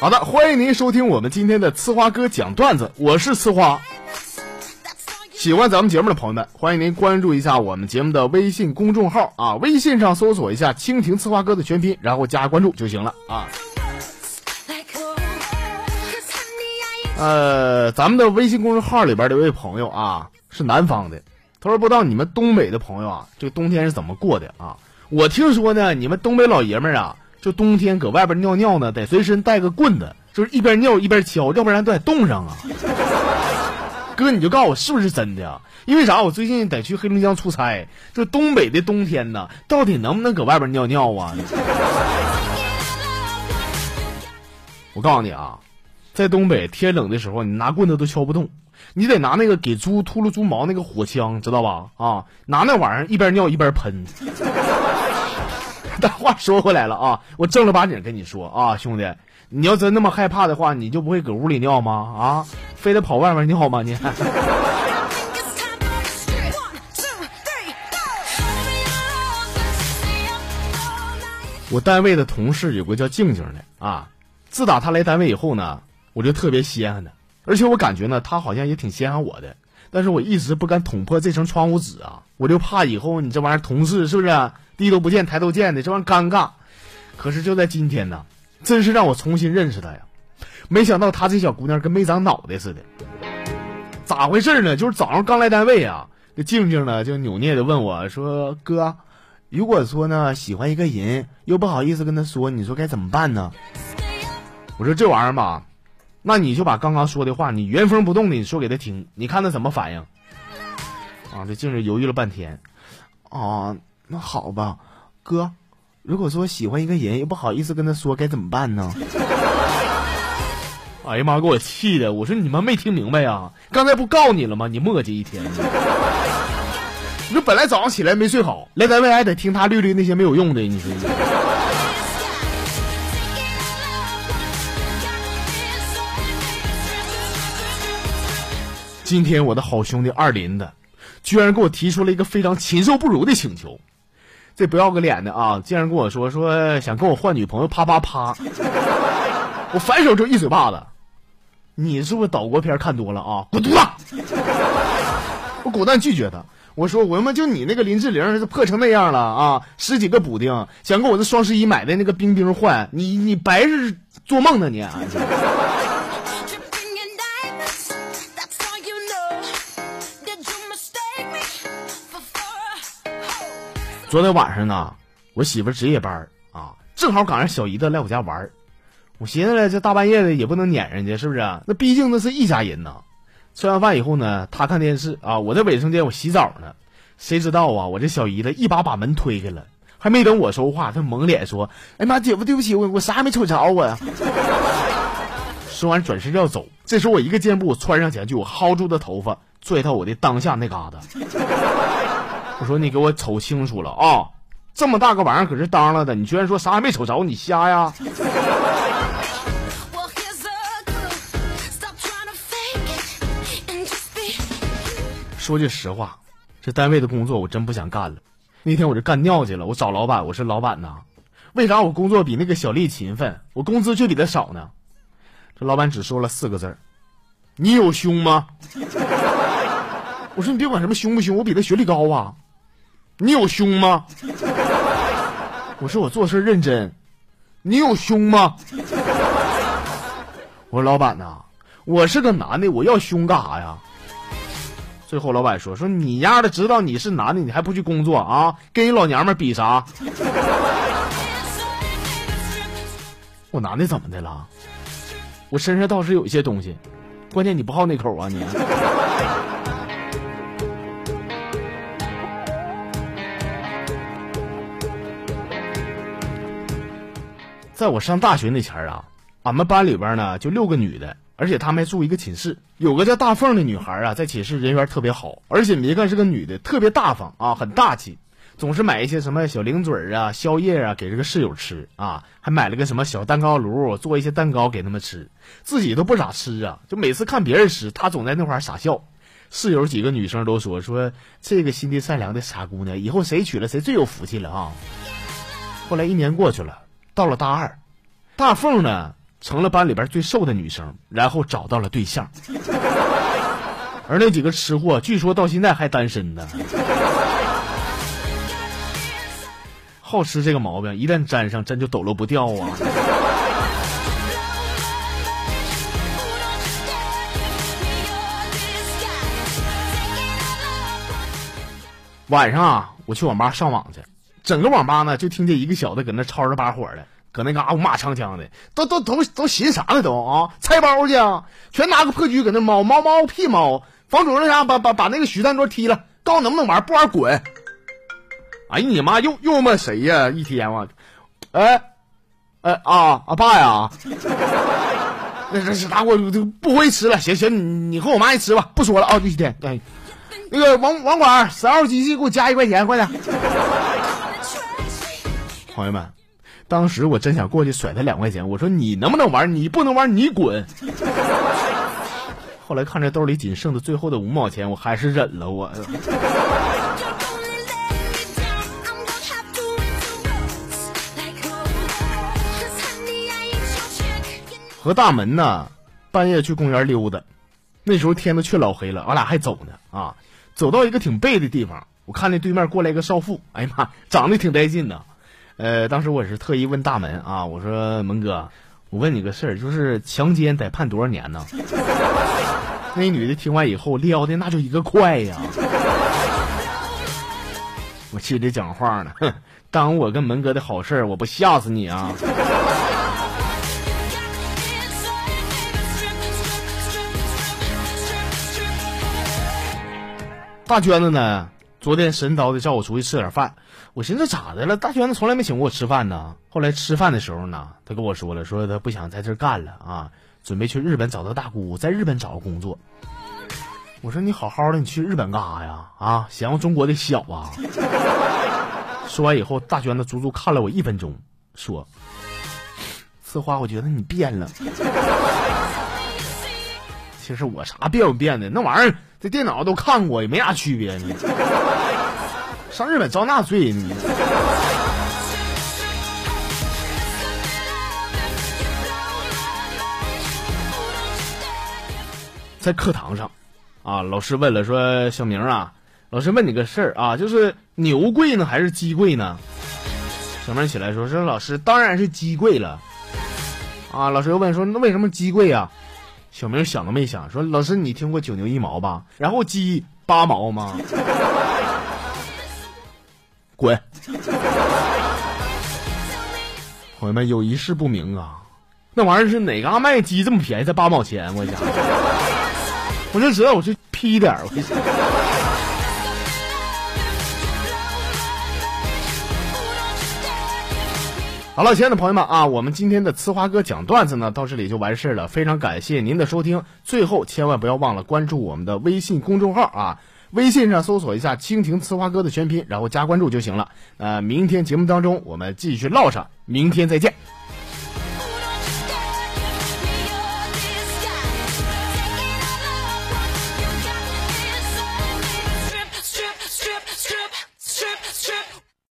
好的，欢迎您收听我们今天的呲花哥讲段子，我是呲花。喜欢咱们节目的朋友们，欢迎您关注一下我们节目的微信公众号啊，微信上搜索一下“蜻蜓呲花哥”的全拼，然后加关注就行了啊。呃，咱们的微信公众号里边的一位朋友啊，是南方的，他说不知道你们东北的朋友啊，这个冬天是怎么过的啊？我听说呢，你们东北老爷们儿啊。就冬天搁外边尿尿呢，得随身带个棍子，就是一边尿一边敲，要不然都得冻上啊。哥，你就告诉我是不是真的？因为啥？我最近得去黑龙江出差，这东北的冬天呢，到底能不能搁外边尿尿啊？我告诉你啊，在东北天冷的时候，你拿棍子都敲不动，你得拿那个给猪秃噜猪毛那个火枪，知道吧？啊，拿那玩意儿一边尿一边喷。但话说回来了啊，我正儿八经跟你说啊，兄弟，你要真那么害怕的话，你就不会搁屋里尿吗？啊，非得跑外面尿吗？你？我单位的同事有个叫静静的啊，自打他来单位以后呢，我就特别稀罕他，而且我感觉呢，他好像也挺稀罕我的，但是我一直不敢捅破这层窗户纸啊，我就怕以后你这玩意儿同事是不是？低头不见抬头见的，这玩意儿尴尬。可是就在今天呢，真是让我重新认识她呀！没想到她这小姑娘跟没长脑袋似的。咋回事呢？就是早上刚来单位啊，这静静呢就扭捏的问我说：“哥，如果说呢喜欢一个人，又不好意思跟他说，你说该怎么办呢？”我说：“这玩意儿吧，那你就把刚刚说的话，你原封不动的你说给他听，你看他怎么反应。”啊，这静静犹豫了半天，啊。那好吧，哥，如果说喜欢一个人又不好意思跟他说，该怎么办呢？哎呀妈，给我气的！我说你们没听明白呀？刚才不告你了吗？你磨叽一天。你说本来早上起来没睡好，来单位还得听他绿绿那些没有用的，你说。今天我的好兄弟二林子，居然给我提出了一个非常禽兽不如的请求。这不要个脸的啊！竟然跟我说说想跟我换女朋友，啪啪啪！我反手就一嘴巴子。你是不是岛国片看多了啊？滚犊子！我果断拒绝他。我说我他妈就你那个林志玲破成那样了啊！十几个补丁想跟我这双十一买的那个冰冰换，你你白日做梦呢你！昨天晚上呢，我媳妇值夜班啊，正好赶上小姨子来我家玩我寻思了，这大半夜的也不能撵人家，是不是？那毕竟那是一家人呐。吃完饭以后呢，她看电视啊，我在卫生间我洗澡呢。谁知道啊，我这小姨子一把把门推开了，还没等我说话，她蒙脸说：“哎妈，姐夫，对不起，我我啥也没瞅着我呀。”说完转身要走，这时候我一个箭步窜上前去，我薅住她头发，拽到我的当下那嘎达。我说你给我瞅清楚了啊！这么大个玩意儿搁这当了的，你居然说啥也没瞅着，你瞎呀？说句实话，这单位的工作我真不想干了。那天我就干尿去了，我找老板，我说老板呐，为啥我工作比那个小丽勤奋，我工资却比她少呢？这老板只说了四个字儿：你有胸吗？我说你别管什么胸不胸，我比她学历高啊。你有胸吗？我说我做事认真。你有胸吗？我说老板呐，我是个男的，我要胸干啥呀？最后老板说说你丫的知道你是男的，你还不去工作啊？跟你老娘们比啥？我男的怎么的了？我身上倒是有一些东西，关键你不好那口啊你。在我上大学那前儿啊，俺们班里边呢就六个女的，而且她们还住一个寝室。有个叫大凤的女孩啊，在寝室人缘特别好，而且你看是个女的，特别大方啊，很大气，总是买一些什么小零嘴啊、宵夜啊给这个室友吃啊，还买了个什么小蛋糕炉，做一些蛋糕给他们吃，自己都不咋吃啊，就每次看别人吃，她总在那块傻笑。室友几个女生都说说这个心地善良的傻姑娘，以后谁娶了谁最有福气了啊。后来一年过去了，到了大二，大凤呢成了班里边最瘦的女生，然后找到了对象。而那几个吃货，据说到现在还单身呢。好吃这个毛病，一旦沾上，真就抖落不掉啊！晚上啊，我去网吧上网去，整个网吧呢就听见一个小子搁那吵着把火的，搁那嘎五马长枪的，都都都都寻啥呢？都啊，拆包去啊，全拿个破狙搁那猫猫猫屁猫！房主任啥把把把那个许三桌踢了，告诉能不能玩，不玩滚！哎你妈，又又骂谁呀？一天我，哎，哎啊啊爸呀！那这是打我就不回吃了，行行，你你和我妈一吃吧，不说了啊，一天哎。那个网网管十号机器给我加一块钱，快点！朋友们，当时我真想过去甩他两块钱，我说你能不能玩？你不能玩，你滚！后来看着兜里仅剩的最后的五毛钱，我还是忍了。我和大门呢，半夜去公园溜达，那时候天都却老黑了，我俩还走呢啊。走到一个挺背的地方，我看见对面过来一个少妇，哎呀妈，长得挺带劲的。呃，当时我也是特意问大门啊，我说门哥，我问你个事儿，就是强奸得判多少年呢？那女的听完以后撩的那就一个快呀！我心里讲话呢，哼，耽误我跟门哥的好事儿我不吓死你啊！大娟子呢？昨天神叨的叫我出去吃点饭，我寻思咋的了？大娟子从来没请过我吃饭呢。后来吃饭的时候呢，他跟我说了，说他不想在这干了啊，准备去日本找他大姑，在日本找个工作。我说你好好的，你去日本干啥呀？啊，嫌我中国的小啊？说完以后，大娟子足足看了我一分钟，说：“此话我觉得你变了。”其实我啥变不变的，那玩意儿在电脑都看过，也没啥区别呢。上日本遭那罪呢？在课堂上，啊，老师问了，说小明啊，老师问你个事儿啊，就是牛贵呢还是鸡贵呢？小明起来说，说老师当然是鸡贵了。啊，老师又问说，那为什么鸡贵啊？小明想都没想，说：“老师，你听过九牛一毛吧？然后鸡八毛吗？”滚！朋友们有一事不明啊，那玩意儿是哪嘎卖鸡这么便宜，才八毛钱？我讲，我就知道我去批点儿。好了，亲爱的朋友们啊，我们今天的呲花哥讲段子呢，到这里就完事儿了。非常感谢您的收听，最后千万不要忘了关注我们的微信公众号啊，微信上搜索一下“蜻蜓呲花哥”的全拼，然后加关注就行了。呃，明天节目当中我们继续唠上，明天再见。